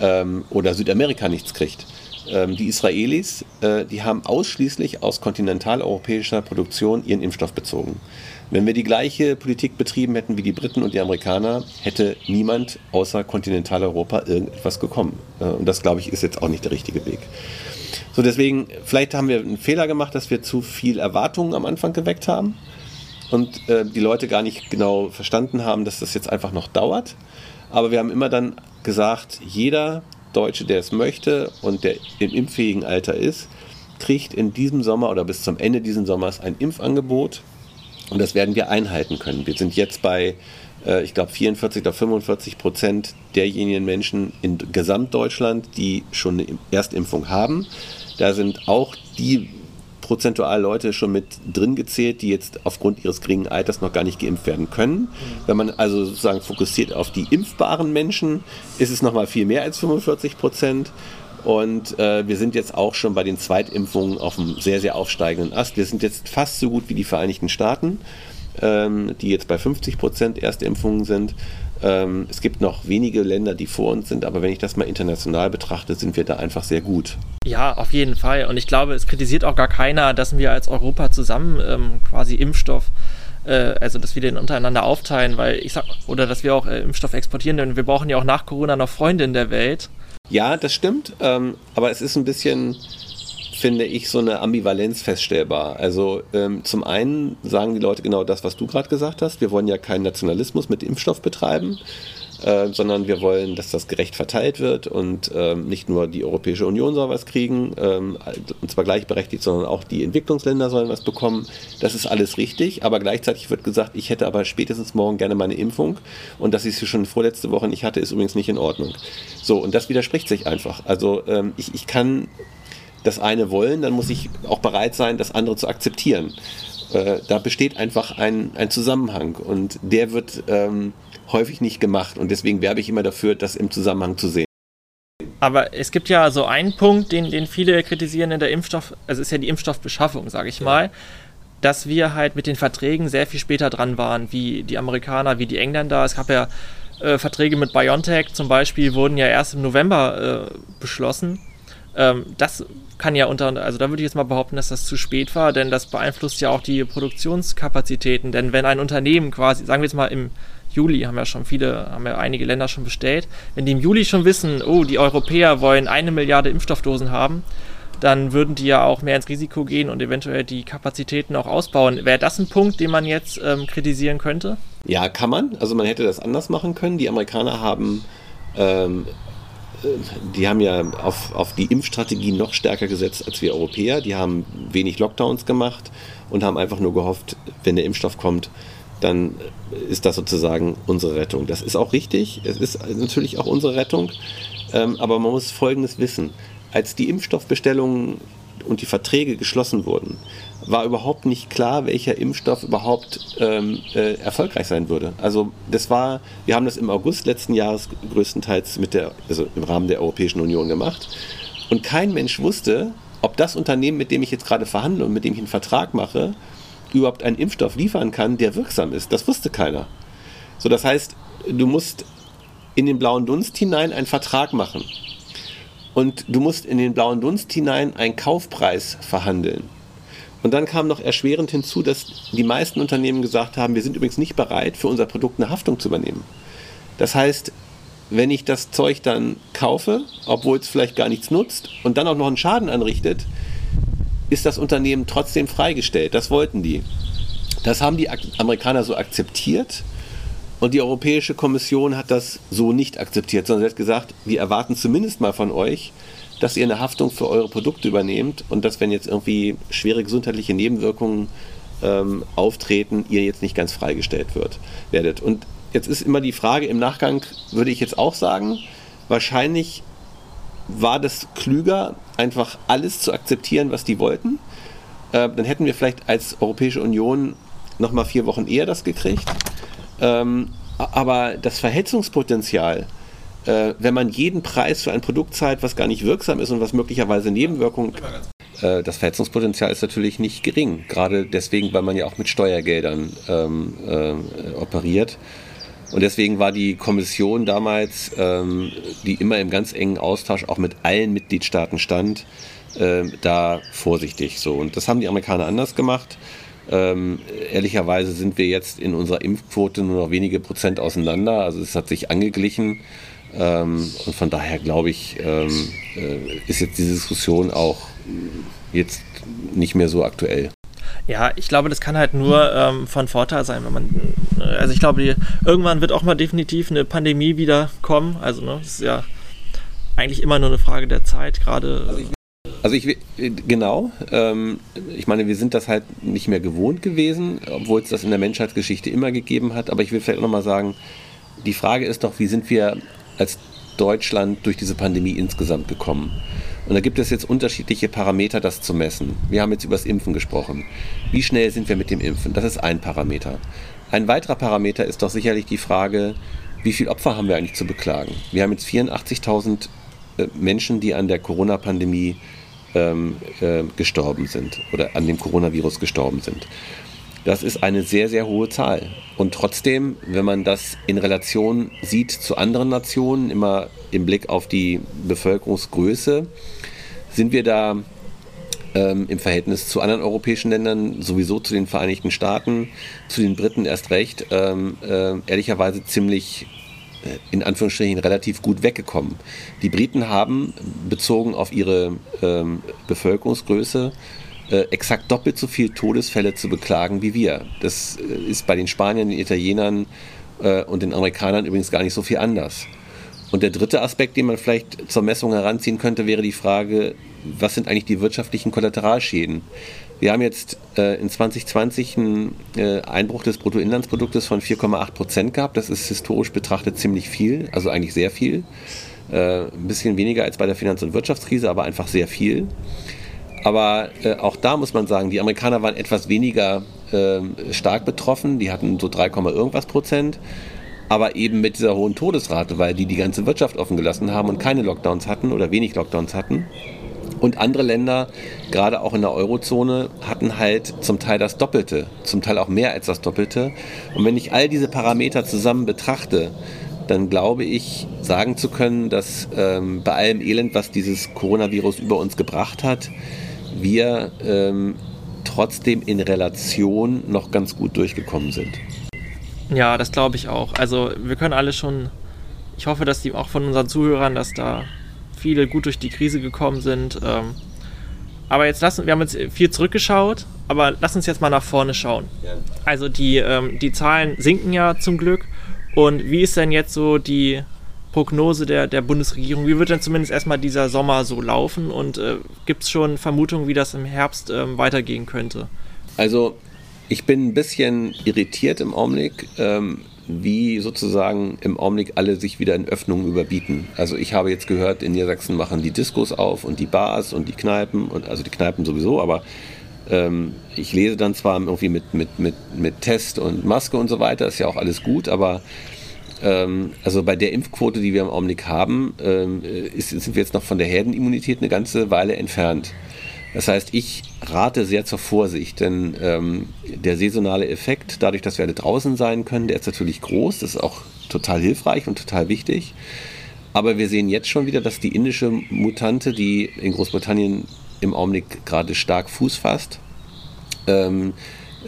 ähm, oder Südamerika nichts kriegt. Ähm, die Israelis, äh, die haben ausschließlich aus kontinentaleuropäischer Produktion ihren Impfstoff bezogen. Wenn wir die gleiche Politik betrieben hätten wie die Briten und die Amerikaner, hätte niemand außer Kontinentaleuropa irgendetwas gekommen. Äh, und das, glaube ich, ist jetzt auch nicht der richtige Weg. So, deswegen, vielleicht haben wir einen Fehler gemacht, dass wir zu viel Erwartungen am Anfang geweckt haben und äh, die Leute gar nicht genau verstanden haben, dass das jetzt einfach noch dauert. Aber wir haben immer dann gesagt, jeder Deutsche, der es möchte und der im impffähigen Alter ist, kriegt in diesem Sommer oder bis zum Ende dieses Sommers ein Impfangebot und das werden wir einhalten können. Wir sind jetzt bei, äh, ich glaube, 44 oder 45 Prozent derjenigen Menschen in Gesamtdeutschland, die schon eine Erstimpfung haben. Da sind auch die prozentual Leute schon mit drin gezählt, die jetzt aufgrund ihres geringen Alters noch gar nicht geimpft werden können. Wenn man also sozusagen fokussiert auf die impfbaren Menschen, ist es nochmal viel mehr als 45 Prozent. Und äh, wir sind jetzt auch schon bei den Zweitimpfungen auf einem sehr, sehr aufsteigenden Ast. Wir sind jetzt fast so gut wie die Vereinigten Staaten, die jetzt bei 50 Prozent Erstimpfungen sind. Ähm, es gibt noch wenige Länder, die vor uns sind, aber wenn ich das mal international betrachte, sind wir da einfach sehr gut. Ja, auf jeden Fall. Und ich glaube, es kritisiert auch gar keiner, dass wir als Europa zusammen ähm, quasi Impfstoff äh, also dass wir den untereinander aufteilen, weil ich sag, oder dass wir auch äh, Impfstoff exportieren, denn wir brauchen ja auch nach Corona noch Freunde in der Welt. Ja, das stimmt, ähm, aber es ist ein bisschen, finde ich, so eine Ambivalenz feststellbar. Also ähm, zum einen sagen die Leute genau das, was du gerade gesagt hast. Wir wollen ja keinen Nationalismus mit Impfstoff betreiben. Äh, sondern wir wollen, dass das gerecht verteilt wird und ähm, nicht nur die Europäische Union soll was kriegen, ähm, und zwar gleichberechtigt, sondern auch die Entwicklungsländer sollen was bekommen. Das ist alles richtig, aber gleichzeitig wird gesagt, ich hätte aber spätestens morgen gerne meine Impfung und dass ich sie schon vorletzte Woche nicht hatte, ist übrigens nicht in Ordnung. So, und das widerspricht sich einfach. Also ähm, ich, ich kann das eine wollen, dann muss ich auch bereit sein, das andere zu akzeptieren. Äh, da besteht einfach ein, ein Zusammenhang und der wird ähm, häufig nicht gemacht und deswegen werbe ich immer dafür, das im Zusammenhang zu sehen. Aber es gibt ja so einen Punkt, den, den viele kritisieren in der Impfstoff, also ist ja die Impfstoffbeschaffung, sage ich ja. mal, dass wir halt mit den Verträgen sehr viel später dran waren, wie die Amerikaner, wie die Engländer. Es gab ja äh, Verträge mit BioNTech zum Beispiel, wurden ja erst im November äh, beschlossen. Ähm, das kann ja unter, also da würde ich jetzt mal behaupten, dass das zu spät war, denn das beeinflusst ja auch die Produktionskapazitäten. Denn wenn ein Unternehmen quasi, sagen wir jetzt mal im Juli haben ja schon viele, haben ja einige Länder schon bestellt. Wenn die im Juli schon wissen, oh, die Europäer wollen eine Milliarde Impfstoffdosen haben, dann würden die ja auch mehr ins Risiko gehen und eventuell die Kapazitäten auch ausbauen. Wäre das ein Punkt, den man jetzt ähm, kritisieren könnte? Ja, kann man. Also man hätte das anders machen können. Die Amerikaner haben ähm, die haben ja auf, auf die Impfstrategie noch stärker gesetzt als wir Europäer. Die haben wenig Lockdowns gemacht und haben einfach nur gehofft, wenn der Impfstoff kommt, dann ist das sozusagen unsere Rettung. Das ist auch richtig, es ist natürlich auch unsere Rettung, ähm, aber man muss Folgendes wissen. Als die Impfstoffbestellungen und die Verträge geschlossen wurden, war überhaupt nicht klar, welcher Impfstoff überhaupt ähm, äh, erfolgreich sein würde. Also das war, wir haben das im August letzten Jahres größtenteils mit der, also im Rahmen der Europäischen Union gemacht. Und kein Mensch wusste, ob das Unternehmen, mit dem ich jetzt gerade verhandle und mit dem ich einen Vertrag mache, überhaupt einen Impfstoff liefern kann, der wirksam ist. Das wusste keiner. So, das heißt, du musst in den blauen Dunst hinein einen Vertrag machen. Und du musst in den blauen Dunst hinein einen Kaufpreis verhandeln. Und dann kam noch erschwerend hinzu, dass die meisten Unternehmen gesagt haben, wir sind übrigens nicht bereit, für unser Produkt eine Haftung zu übernehmen. Das heißt, wenn ich das Zeug dann kaufe, obwohl es vielleicht gar nichts nutzt und dann auch noch einen Schaden anrichtet, ist das Unternehmen trotzdem freigestellt. Das wollten die. Das haben die Amerikaner so akzeptiert und die Europäische Kommission hat das so nicht akzeptiert, sondern sie hat gesagt, wir erwarten zumindest mal von euch, dass ihr eine Haftung für eure Produkte übernehmt und dass, wenn jetzt irgendwie schwere gesundheitliche Nebenwirkungen ähm, auftreten, ihr jetzt nicht ganz freigestellt wird, werdet. Und jetzt ist immer die Frage im Nachgang, würde ich jetzt auch sagen, wahrscheinlich war das klüger, einfach alles zu akzeptieren, was die wollten. Äh, dann hätten wir vielleicht als Europäische Union noch mal vier Wochen eher das gekriegt. Ähm, aber das Verhetzungspotenzial äh, wenn man jeden Preis für ein Produkt zahlt, was gar nicht wirksam ist und was möglicherweise Nebenwirkungen äh, das Verhetzungspotenzial ist natürlich nicht gering, gerade deswegen, weil man ja auch mit Steuergeldern ähm, äh, operiert. Und deswegen war die Kommission damals, ähm, die immer im ganz engen Austausch auch mit allen Mitgliedstaaten stand, äh, da vorsichtig. So. Und das haben die Amerikaner anders gemacht. Ähm, ehrlicherweise sind wir jetzt in unserer Impfquote nur noch wenige Prozent auseinander. Also es hat sich angeglichen. Ähm, und von daher glaube ich, ähm, äh, ist jetzt diese Diskussion auch jetzt nicht mehr so aktuell. Ja, ich glaube, das kann halt nur ähm, von Vorteil sein, wenn man. Äh, also ich glaube, die, irgendwann wird auch mal definitiv eine Pandemie wieder kommen. Also, ne, das ist ja eigentlich immer nur eine Frage der Zeit, gerade. Also ich, also ich genau. Ähm, ich meine, wir sind das halt nicht mehr gewohnt gewesen, obwohl es das in der Menschheitsgeschichte immer gegeben hat. Aber ich will vielleicht nochmal sagen, die Frage ist doch, wie sind wir als Deutschland durch diese Pandemie insgesamt gekommen. Und da gibt es jetzt unterschiedliche Parameter, das zu messen. Wir haben jetzt über das Impfen gesprochen. Wie schnell sind wir mit dem Impfen? Das ist ein Parameter. Ein weiterer Parameter ist doch sicherlich die Frage, wie viele Opfer haben wir eigentlich zu beklagen? Wir haben jetzt 84.000 äh, Menschen, die an der Corona-Pandemie ähm, äh, gestorben sind oder an dem Coronavirus gestorben sind. Das ist eine sehr, sehr hohe Zahl. Und trotzdem, wenn man das in Relation sieht zu anderen Nationen, immer im Blick auf die Bevölkerungsgröße, sind wir da ähm, im Verhältnis zu anderen europäischen Ländern, sowieso zu den Vereinigten Staaten, zu den Briten erst recht, ähm, äh, ehrlicherweise ziemlich äh, in Anführungsstrichen relativ gut weggekommen. Die Briten haben bezogen auf ihre ähm, Bevölkerungsgröße äh, exakt doppelt so viele Todesfälle zu beklagen wie wir. Das äh, ist bei den Spaniern, den Italienern äh, und den Amerikanern übrigens gar nicht so viel anders. Und der dritte Aspekt, den man vielleicht zur Messung heranziehen könnte, wäre die Frage, was sind eigentlich die wirtschaftlichen Kollateralschäden? Wir haben jetzt äh, in 2020 einen äh, Einbruch des Bruttoinlandsproduktes von 4,8 Prozent gehabt. Das ist historisch betrachtet ziemlich viel, also eigentlich sehr viel. Äh, ein bisschen weniger als bei der Finanz- und Wirtschaftskrise, aber einfach sehr viel. Aber äh, auch da muss man sagen, die Amerikaner waren etwas weniger ähm, stark betroffen. Die hatten so 3, irgendwas Prozent aber eben mit dieser hohen Todesrate, weil die die ganze Wirtschaft offen gelassen haben und keine Lockdowns hatten oder wenig Lockdowns hatten. Und andere Länder, gerade auch in der Eurozone, hatten halt zum Teil das Doppelte, zum Teil auch mehr als das Doppelte. Und wenn ich all diese Parameter zusammen betrachte, dann glaube ich, sagen zu können, dass ähm, bei allem Elend, was dieses Coronavirus über uns gebracht hat, wir ähm, trotzdem in Relation noch ganz gut durchgekommen sind. Ja, das glaube ich auch. Also wir können alle schon, ich hoffe, dass die auch von unseren Zuhörern, dass da viele gut durch die Krise gekommen sind. Ähm, aber jetzt lassen wir haben jetzt viel zurückgeschaut, aber lass uns jetzt mal nach vorne schauen. Also die, ähm, die Zahlen sinken ja zum Glück. Und wie ist denn jetzt so die Prognose der, der Bundesregierung? Wie wird denn zumindest erstmal dieser Sommer so laufen? Und äh, gibt es schon Vermutungen, wie das im Herbst ähm, weitergehen könnte? Also ich bin ein bisschen irritiert im Augenblick, ähm, wie sozusagen im Augenblick alle sich wieder in Öffnungen überbieten. Also ich habe jetzt gehört, in Niedersachsen machen die Diskos auf und die Bars und die Kneipen und also die Kneipen sowieso, aber ähm, ich lese dann zwar irgendwie mit, mit, mit, mit Test und Maske und so weiter, ist ja auch alles gut, aber also bei der Impfquote, die wir im Augenblick haben, ähm, ist, sind wir jetzt noch von der Herdenimmunität eine ganze Weile entfernt. Das heißt, ich rate sehr zur Vorsicht, denn ähm, der saisonale Effekt, dadurch, dass wir alle draußen sein können, der ist natürlich groß, das ist auch total hilfreich und total wichtig. Aber wir sehen jetzt schon wieder, dass die indische Mutante, die in Großbritannien im Augenblick gerade stark Fuß fasst, ähm,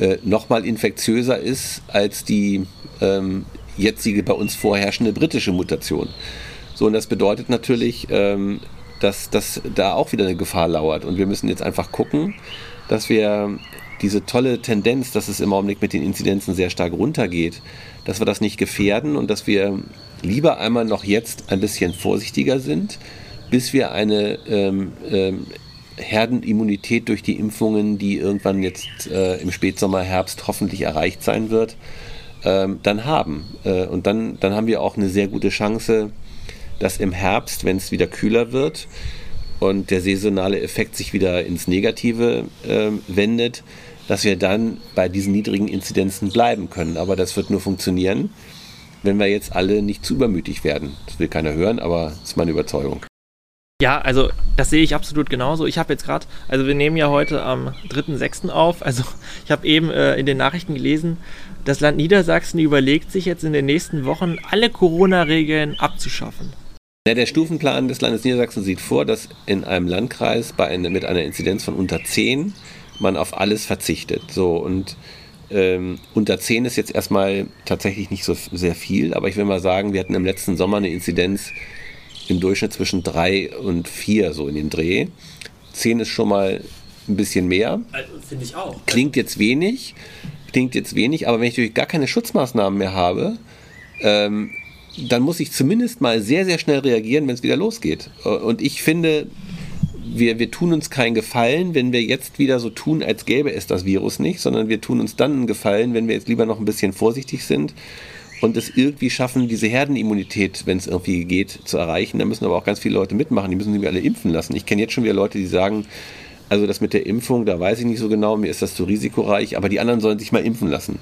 äh, nochmal infektiöser ist als die ähm, jetzige bei uns vorherrschende britische Mutation. So, und das bedeutet natürlich, ähm, dass, dass da auch wieder eine Gefahr lauert. Und wir müssen jetzt einfach gucken, dass wir diese tolle Tendenz, dass es im Augenblick mit den Inzidenzen sehr stark runtergeht, dass wir das nicht gefährden und dass wir lieber einmal noch jetzt ein bisschen vorsichtiger sind, bis wir eine ähm, ähm, Herdenimmunität durch die Impfungen, die irgendwann jetzt äh, im Spätsommer, Herbst hoffentlich erreicht sein wird, ähm, dann haben. Äh, und dann, dann haben wir auch eine sehr gute Chance, dass im Herbst, wenn es wieder kühler wird und der saisonale Effekt sich wieder ins Negative äh, wendet, dass wir dann bei diesen niedrigen Inzidenzen bleiben können. Aber das wird nur funktionieren, wenn wir jetzt alle nicht zu übermütig werden. Das will keiner hören, aber das ist meine Überzeugung. Ja, also das sehe ich absolut genauso. Ich habe jetzt gerade, also wir nehmen ja heute am 3.6. auf, also ich habe eben äh, in den Nachrichten gelesen, das Land Niedersachsen überlegt sich jetzt in den nächsten Wochen alle Corona-Regeln abzuschaffen. Ja, der Stufenplan des Landes Niedersachsen sieht vor, dass in einem Landkreis bei eine, mit einer Inzidenz von unter 10 man auf alles verzichtet. So und ähm, unter 10 ist jetzt erstmal tatsächlich nicht so sehr viel, aber ich will mal sagen, wir hatten im letzten Sommer eine Inzidenz im Durchschnitt zwischen 3 und 4, so in dem Dreh. 10 ist schon mal ein bisschen mehr. Also, Finde ich auch. Klingt jetzt wenig, klingt jetzt wenig, aber wenn ich natürlich gar keine Schutzmaßnahmen mehr habe, ähm, dann muss ich zumindest mal sehr, sehr schnell reagieren, wenn es wieder losgeht. Und ich finde, wir, wir tun uns keinen Gefallen, wenn wir jetzt wieder so tun, als gäbe es das Virus nicht, sondern wir tun uns dann einen Gefallen, wenn wir jetzt lieber noch ein bisschen vorsichtig sind und es irgendwie schaffen, diese Herdenimmunität, wenn es irgendwie geht, zu erreichen. Da müssen aber auch ganz viele Leute mitmachen, die müssen sich alle impfen lassen. Ich kenne jetzt schon wieder Leute, die sagen, also das mit der Impfung, da weiß ich nicht so genau, mir ist das zu risikoreich, aber die anderen sollen sich mal impfen lassen.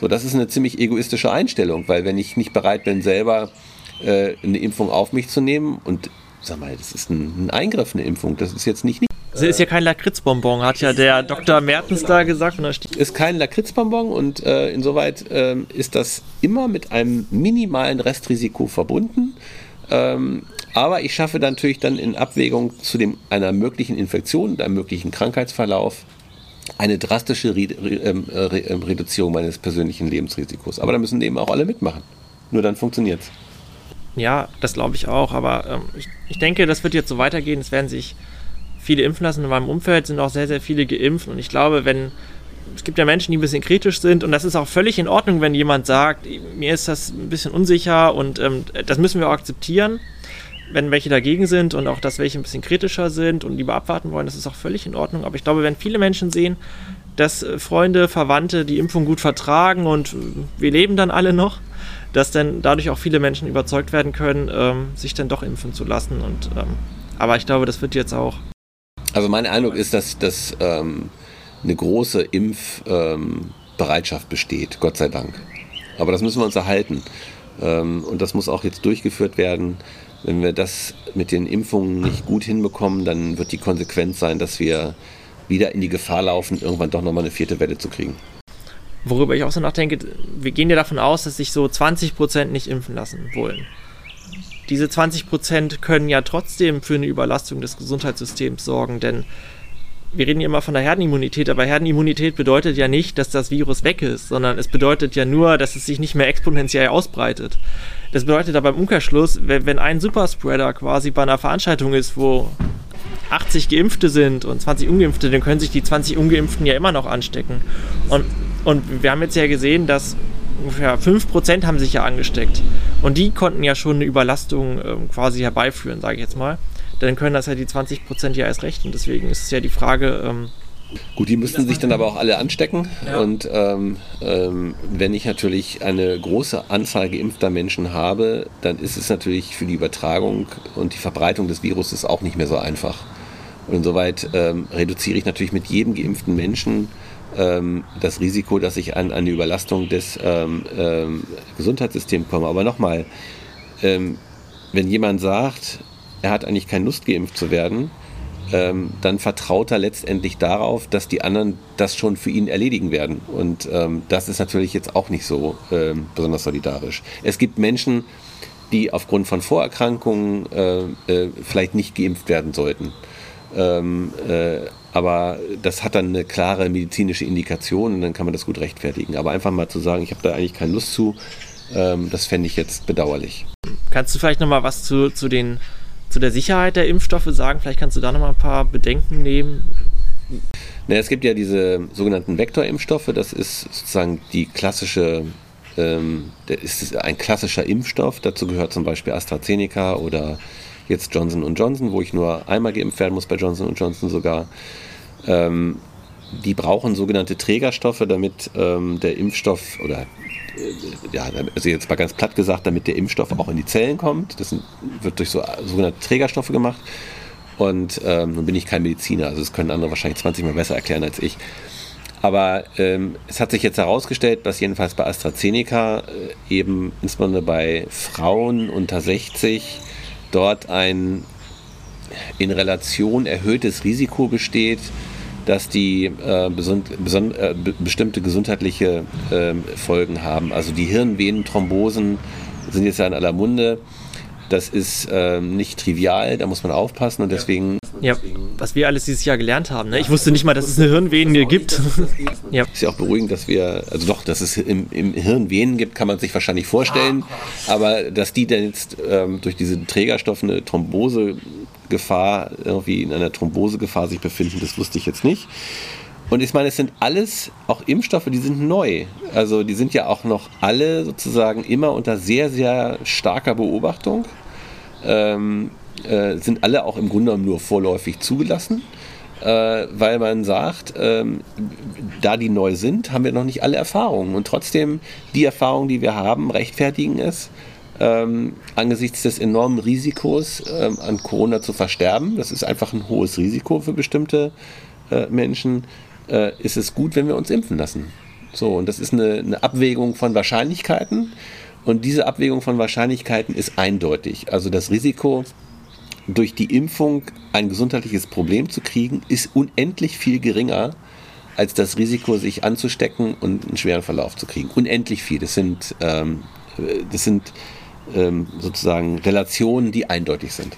So, das ist eine ziemlich egoistische Einstellung, weil wenn ich nicht bereit bin, selber äh, eine Impfung auf mich zu nehmen und sag mal, das ist ein, ein Eingriff, eine Impfung. Das ist jetzt nicht. Das ist ja kein Lakritzbonbon, hat ja der Dr. Mertens da gesagt. Ist kein Lakritzbonbon und äh, insoweit äh, ist das immer mit einem minimalen Restrisiko verbunden. Ähm, aber ich schaffe natürlich dann in Abwägung zu dem, einer möglichen Infektion und einem möglichen Krankheitsverlauf eine drastische ähm, Re ähm, Reduzierung meines persönlichen Lebensrisikos. Aber da müssen eben auch alle mitmachen. Nur dann funktioniert es. Ja, das glaube ich auch. Aber ähm, ich, ich denke, das wird jetzt so weitergehen. Es werden sich viele impfen lassen. In meinem Umfeld sind auch sehr, sehr viele geimpft. Und ich glaube, wenn es gibt ja Menschen, die ein bisschen kritisch sind und das ist auch völlig in Ordnung, wenn jemand sagt, mir ist das ein bisschen unsicher und ähm, das müssen wir auch akzeptieren wenn welche dagegen sind und auch, dass welche ein bisschen kritischer sind und lieber abwarten wollen, das ist auch völlig in Ordnung. Aber ich glaube, wenn viele Menschen sehen, dass äh, Freunde, Verwandte die Impfung gut vertragen und äh, wir leben dann alle noch, dass dann dadurch auch viele Menschen überzeugt werden können, ähm, sich dann doch impfen zu lassen. Und, ähm, aber ich glaube, das wird jetzt auch. Also mein Eindruck ist, dass, dass ähm, eine große Impfbereitschaft ähm, besteht, Gott sei Dank. Aber das müssen wir uns erhalten. Ähm, und das muss auch jetzt durchgeführt werden. Wenn wir das mit den Impfungen nicht gut hinbekommen, dann wird die Konsequenz sein, dass wir wieder in die Gefahr laufen, irgendwann doch nochmal eine vierte Welle zu kriegen. Worüber ich auch so nachdenke, wir gehen ja davon aus, dass sich so 20 Prozent nicht impfen lassen wollen. Diese 20 Prozent können ja trotzdem für eine Überlastung des Gesundheitssystems sorgen, denn wir reden ja immer von der Herdenimmunität, aber Herdenimmunität bedeutet ja nicht, dass das Virus weg ist, sondern es bedeutet ja nur, dass es sich nicht mehr exponentiell ausbreitet. Das bedeutet aber im Umkehrschluss, wenn ein Superspreader quasi bei einer Veranstaltung ist, wo 80 Geimpfte sind und 20 Ungeimpfte, dann können sich die 20 Ungeimpften ja immer noch anstecken. Und, und wir haben jetzt ja gesehen, dass ungefähr 5% haben sich ja angesteckt. Und die konnten ja schon eine Überlastung äh, quasi herbeiführen, sage ich jetzt mal dann können das ja die 20 Prozent ja erst recht. Und deswegen ist es ja die Frage. Ähm, Gut, die müssten sich dann aber auch alle anstecken. Ja. Und ähm, ähm, wenn ich natürlich eine große Anzahl geimpfter Menschen habe, dann ist es natürlich für die Übertragung und die Verbreitung des Viruses auch nicht mehr so einfach. Und insoweit ähm, reduziere ich natürlich mit jedem geimpften Menschen ähm, das Risiko, dass ich an, eine Überlastung des ähm, Gesundheitssystems komme. Aber nochmal, wenn jemand sagt, er hat eigentlich keine Lust, geimpft zu werden, ähm, dann vertraut er letztendlich darauf, dass die anderen das schon für ihn erledigen werden. Und ähm, das ist natürlich jetzt auch nicht so ähm, besonders solidarisch. Es gibt Menschen, die aufgrund von Vorerkrankungen äh, äh, vielleicht nicht geimpft werden sollten. Ähm, äh, aber das hat dann eine klare medizinische Indikation und dann kann man das gut rechtfertigen. Aber einfach mal zu sagen, ich habe da eigentlich keine Lust zu, ähm, das fände ich jetzt bedauerlich. Kannst du vielleicht noch mal was zu, zu den zu der Sicherheit der Impfstoffe sagen? Vielleicht kannst du da noch mal ein paar Bedenken nehmen. Na, es gibt ja diese sogenannten Vektorimpfstoffe. Das ist sozusagen die klassische, ähm, ist ein klassischer Impfstoff. Dazu gehört zum Beispiel AstraZeneca oder jetzt Johnson Johnson, wo ich nur einmal geimpft werden muss, bei Johnson Johnson sogar. Ähm, die brauchen sogenannte Trägerstoffe, damit ähm, der Impfstoff oder ja, also jetzt mal ganz platt gesagt, damit der Impfstoff auch in die Zellen kommt. Das wird durch so sogenannte Trägerstoffe gemacht. Und ähm, nun bin ich kein Mediziner, also das können andere wahrscheinlich 20 Mal besser erklären als ich. Aber ähm, es hat sich jetzt herausgestellt, dass jedenfalls bei AstraZeneca äh, eben insbesondere bei Frauen unter 60 dort ein in Relation erhöhtes Risiko besteht, dass die äh, äh, bestimmte gesundheitliche äh, Folgen haben. Also die Hirnvenenthrombosen sind jetzt ja in aller Munde. Das ist ähm, nicht trivial, da muss man aufpassen und deswegen. Ja, was wir alles dieses Jahr gelernt haben. Ne? Ich wusste nicht mal, dass es eine Hirnvene gibt. ja. Ist ja auch beruhigend, dass wir, also doch, dass es im, im Hirn Venen gibt, kann man sich wahrscheinlich vorstellen. Aber dass die dann jetzt ähm, durch diese Trägerstoffe eine Thrombosegefahr, irgendwie in einer Thrombosegefahr sich befinden, das wusste ich jetzt nicht. Und ich meine, es sind alles auch Impfstoffe, die sind neu. Also die sind ja auch noch alle sozusagen immer unter sehr, sehr starker Beobachtung. Ähm, äh, sind alle auch im Grunde nur vorläufig zugelassen, äh, weil man sagt, ähm, da die neu sind, haben wir noch nicht alle Erfahrungen. Und trotzdem, die Erfahrungen, die wir haben, rechtfertigen es, ähm, angesichts des enormen Risikos ähm, an Corona zu versterben. Das ist einfach ein hohes Risiko für bestimmte äh, Menschen äh, ist es gut, wenn wir uns impfen lassen. So, und das ist eine, eine Abwägung von Wahrscheinlichkeiten. Und diese Abwägung von Wahrscheinlichkeiten ist eindeutig. Also das Risiko, durch die Impfung ein gesundheitliches Problem zu kriegen, ist unendlich viel geringer als das Risiko, sich anzustecken und einen schweren Verlauf zu kriegen. Unendlich viel. Das sind, ähm, das sind ähm, sozusagen Relationen, die eindeutig sind.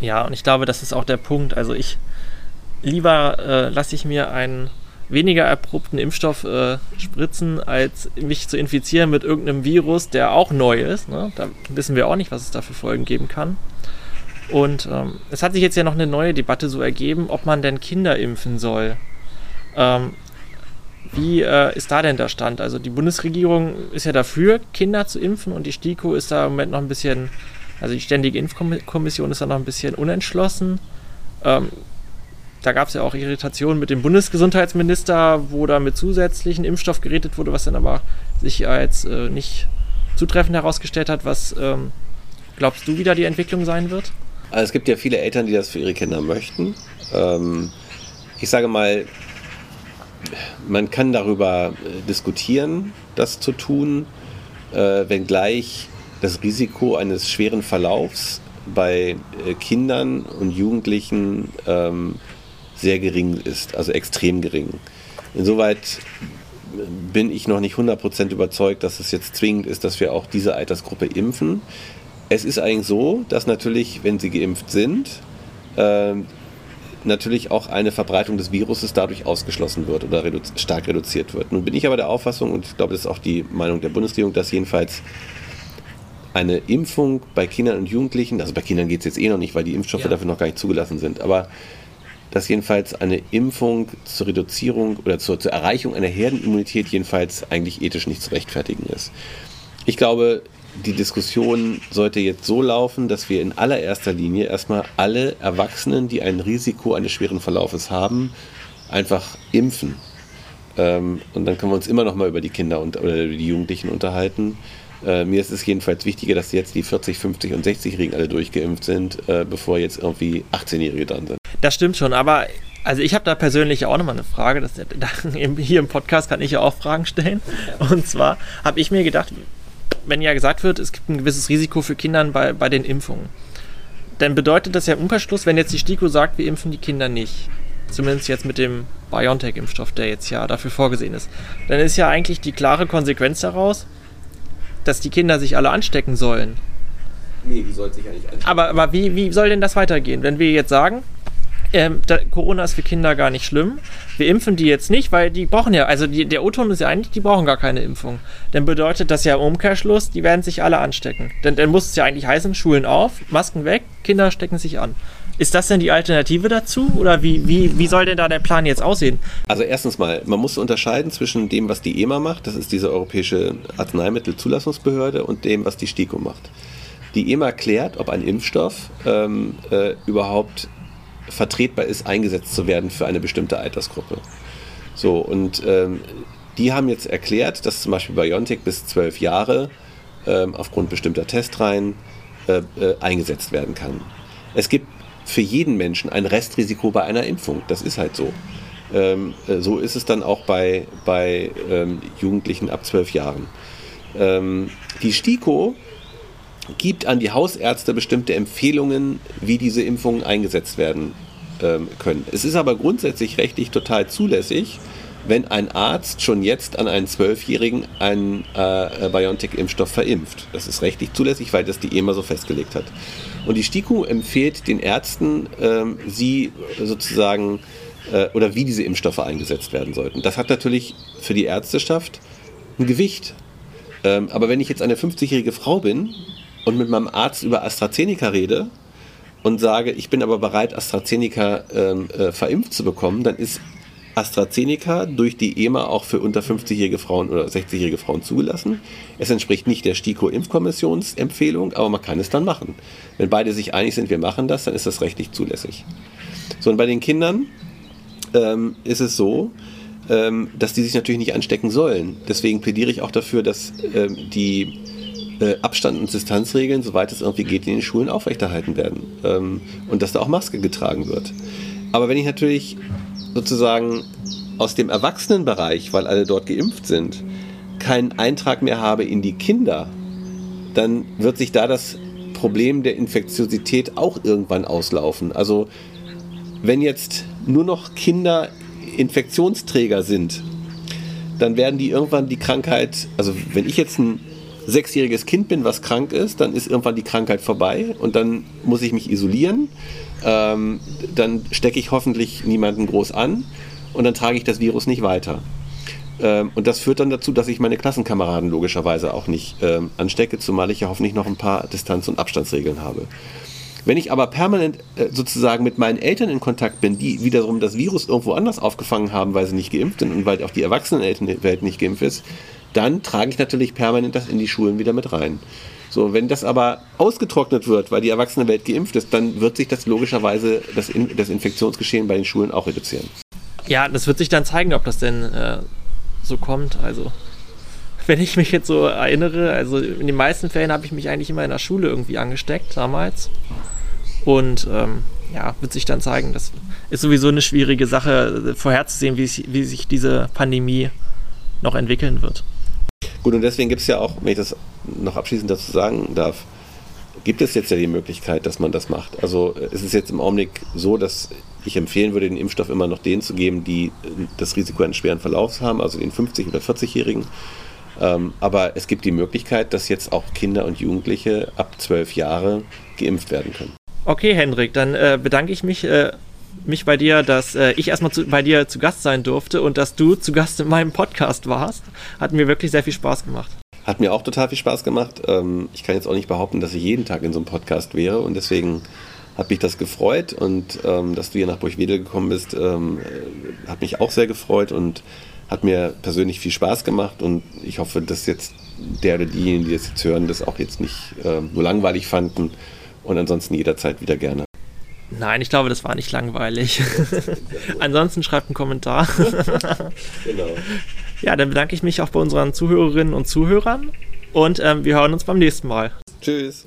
Ja, und ich glaube, das ist auch der Punkt. Also ich lieber äh, lasse ich mir einen weniger erprobten Impfstoff äh, spritzen, als mich zu infizieren mit irgendeinem Virus, der auch neu ist. Ne? Da wissen wir auch nicht, was es da für Folgen geben kann. Und ähm, es hat sich jetzt ja noch eine neue Debatte so ergeben, ob man denn Kinder impfen soll. Ähm, wie äh, ist da denn der Stand? Also die Bundesregierung ist ja dafür, Kinder zu impfen und die STIKO ist da im Moment noch ein bisschen, also die Ständige Impfkommission ist da noch ein bisschen unentschlossen. Ähm, da gab es ja auch Irritationen mit dem Bundesgesundheitsminister, wo da mit zusätzlichen Impfstoff geredet wurde, was dann aber sich als äh, nicht zutreffend herausgestellt hat. Was ähm, glaubst du, wie da die Entwicklung sein wird? Also es gibt ja viele Eltern, die das für ihre Kinder möchten. Ähm, ich sage mal, man kann darüber äh, diskutieren, das zu tun, äh, wenngleich das Risiko eines schweren Verlaufs bei äh, Kindern und Jugendlichen ähm, sehr gering ist, also extrem gering. Insoweit bin ich noch nicht 100% überzeugt, dass es jetzt zwingend ist, dass wir auch diese Altersgruppe impfen. Es ist eigentlich so, dass natürlich, wenn sie geimpft sind, äh, natürlich auch eine Verbreitung des Viruses dadurch ausgeschlossen wird oder redu stark reduziert wird. Nun bin ich aber der Auffassung, und ich glaube, das ist auch die Meinung der Bundesregierung, dass jedenfalls eine Impfung bei Kindern und Jugendlichen, also bei Kindern geht es jetzt eh noch nicht, weil die Impfstoffe ja. dafür noch gar nicht zugelassen sind, aber dass jedenfalls eine Impfung zur Reduzierung oder zur, zur Erreichung einer Herdenimmunität jedenfalls eigentlich ethisch nicht zu rechtfertigen ist. Ich glaube, die Diskussion sollte jetzt so laufen, dass wir in allererster Linie erstmal alle Erwachsenen, die ein Risiko eines schweren Verlaufes haben, einfach impfen. Ähm, und dann können wir uns immer noch mal über die Kinder und oder die Jugendlichen unterhalten. Äh, mir ist es jedenfalls wichtiger, dass jetzt die 40, 50 und 60-Jährigen alle durchgeimpft sind, äh, bevor jetzt irgendwie 18-Jährige dran sind. Das stimmt schon, aber also ich habe da persönlich auch nochmal eine Frage. Das, hier im Podcast kann ich ja auch Fragen stellen. Und zwar habe ich mir gedacht, wenn ja gesagt wird, es gibt ein gewisses Risiko für Kinder bei, bei den Impfungen, dann bedeutet das ja im Umkehrschluss, wenn jetzt die STIKO sagt, wir impfen die Kinder nicht, zumindest jetzt mit dem BioNTech-Impfstoff, der jetzt ja dafür vorgesehen ist, dann ist ja eigentlich die klare Konsequenz daraus, dass die Kinder sich alle anstecken sollen. Nee, die sollten sich ja nicht anstecken. Aber, aber wie, wie soll denn das weitergehen? Wenn wir jetzt sagen, ähm, da, Corona ist für Kinder gar nicht schlimm. Wir impfen die jetzt nicht, weil die brauchen ja, also die, der O-Ton ist ja eigentlich, die brauchen gar keine Impfung. Dann bedeutet das ja im Umkehrschluss, die werden sich alle anstecken. Denn dann muss es ja eigentlich heißen, Schulen auf, Masken weg, Kinder stecken sich an. Ist das denn die Alternative dazu oder wie, wie, wie soll denn da der Plan jetzt aussehen? Also erstens mal, man muss unterscheiden zwischen dem, was die EMA macht, das ist diese Europäische Arzneimittelzulassungsbehörde, und dem, was die STIKO macht. Die EMA klärt, ob ein Impfstoff ähm, äh, überhaupt vertretbar ist, eingesetzt zu werden für eine bestimmte Altersgruppe. So, und ähm, die haben jetzt erklärt, dass zum Beispiel BioNTech bis zwölf Jahre ähm, aufgrund bestimmter Testreihen äh, äh, eingesetzt werden kann. Es gibt für jeden Menschen ein Restrisiko bei einer Impfung. Das ist halt so. Ähm, äh, so ist es dann auch bei, bei ähm, Jugendlichen ab zwölf Jahren. Ähm, die STIKO gibt an die Hausärzte bestimmte Empfehlungen, wie diese Impfungen eingesetzt werden ähm, können. Es ist aber grundsätzlich rechtlich total zulässig, wenn ein Arzt schon jetzt an einen Zwölfjährigen einen äh, BioNTech-Impfstoff verimpft. Das ist rechtlich zulässig, weil das die EMA so festgelegt hat. Und die STIKO empfiehlt den Ärzten, ähm, sie sozusagen äh, oder wie diese Impfstoffe eingesetzt werden sollten. Das hat natürlich für die Ärzteschaft ein Gewicht. Ähm, aber wenn ich jetzt eine 50-jährige Frau bin und mit meinem Arzt über AstraZeneca rede und sage, ich bin aber bereit, AstraZeneca ähm, äh, verimpft zu bekommen, dann ist AstraZeneca durch die EMA auch für unter 50-jährige Frauen oder 60-jährige Frauen zugelassen. Es entspricht nicht der STIKO-Impfkommissionsempfehlung, aber man kann es dann machen. Wenn beide sich einig sind, wir machen das, dann ist das rechtlich zulässig. So, und bei den Kindern ähm, ist es so, ähm, dass die sich natürlich nicht anstecken sollen. Deswegen plädiere ich auch dafür, dass ähm, die äh, Abstand- und Distanzregeln, soweit es irgendwie geht, in den Schulen aufrechterhalten werden. Ähm, und dass da auch Maske getragen wird. Aber wenn ich natürlich sozusagen aus dem Erwachsenenbereich, weil alle dort geimpft sind, keinen Eintrag mehr habe in die Kinder, dann wird sich da das Problem der Infektiosität auch irgendwann auslaufen. Also wenn jetzt nur noch Kinder Infektionsträger sind, dann werden die irgendwann die Krankheit, also wenn ich jetzt ein sechsjähriges Kind bin, was krank ist, dann ist irgendwann die Krankheit vorbei und dann muss ich mich isolieren. Ähm, dann stecke ich hoffentlich niemanden groß an und dann trage ich das Virus nicht weiter. Ähm, und das führt dann dazu, dass ich meine Klassenkameraden logischerweise auch nicht ähm, anstecke, zumal ich ja hoffentlich noch ein paar Distanz- und Abstandsregeln habe. Wenn ich aber permanent äh, sozusagen mit meinen Eltern in Kontakt bin, die wiederum das Virus irgendwo anders aufgefangen haben, weil sie nicht geimpft sind und weil auch die Erwachsenenwelt nicht geimpft ist, dann trage ich natürlich permanent das in die Schulen wieder mit rein. So, wenn das aber ausgetrocknet wird, weil die Erwachsenenwelt geimpft ist, dann wird sich das logischerweise das, in, das Infektionsgeschehen bei den Schulen auch reduzieren. Ja, das wird sich dann zeigen, ob das denn äh, so kommt. Also, wenn ich mich jetzt so erinnere, also in den meisten Fällen habe ich mich eigentlich immer in der Schule irgendwie angesteckt damals. Und ähm, ja, wird sich dann zeigen. Das ist sowieso eine schwierige Sache, vorherzusehen, wie, wie sich diese Pandemie noch entwickeln wird. Gut, und deswegen gibt es ja auch, wenn ich das noch abschließend dazu sagen darf, gibt es jetzt ja die Möglichkeit, dass man das macht. Also es ist jetzt im Augenblick so, dass ich empfehlen würde, den Impfstoff immer noch denen zu geben, die das Risiko eines schweren Verlaufs haben, also den 50- oder 40-Jährigen. Ähm, aber es gibt die Möglichkeit, dass jetzt auch Kinder und Jugendliche ab 12 Jahre geimpft werden können. Okay, Hendrik, dann äh, bedanke ich mich, äh, mich bei dir, dass äh, ich erstmal zu, bei dir zu Gast sein durfte und dass du zu Gast in meinem Podcast warst. Hat mir wirklich sehr viel Spaß gemacht. Hat mir auch total viel Spaß gemacht. Ähm, ich kann jetzt auch nicht behaupten, dass ich jeden Tag in so einem Podcast wäre und deswegen hat mich das gefreut und ähm, dass du hier nach Burgwedel gekommen bist, ähm, äh, hat mich auch sehr gefreut und hat mir persönlich viel Spaß gemacht und ich hoffe, dass jetzt der oder diejenigen, die das jetzt hören, das auch jetzt nicht äh, nur langweilig fanden und ansonsten jederzeit wieder gerne. Nein, ich glaube, das war nicht langweilig. ansonsten schreibt einen Kommentar. genau. Ja, dann bedanke ich mich auch bei unseren Zuhörerinnen und Zuhörern und ähm, wir hören uns beim nächsten Mal. Tschüss.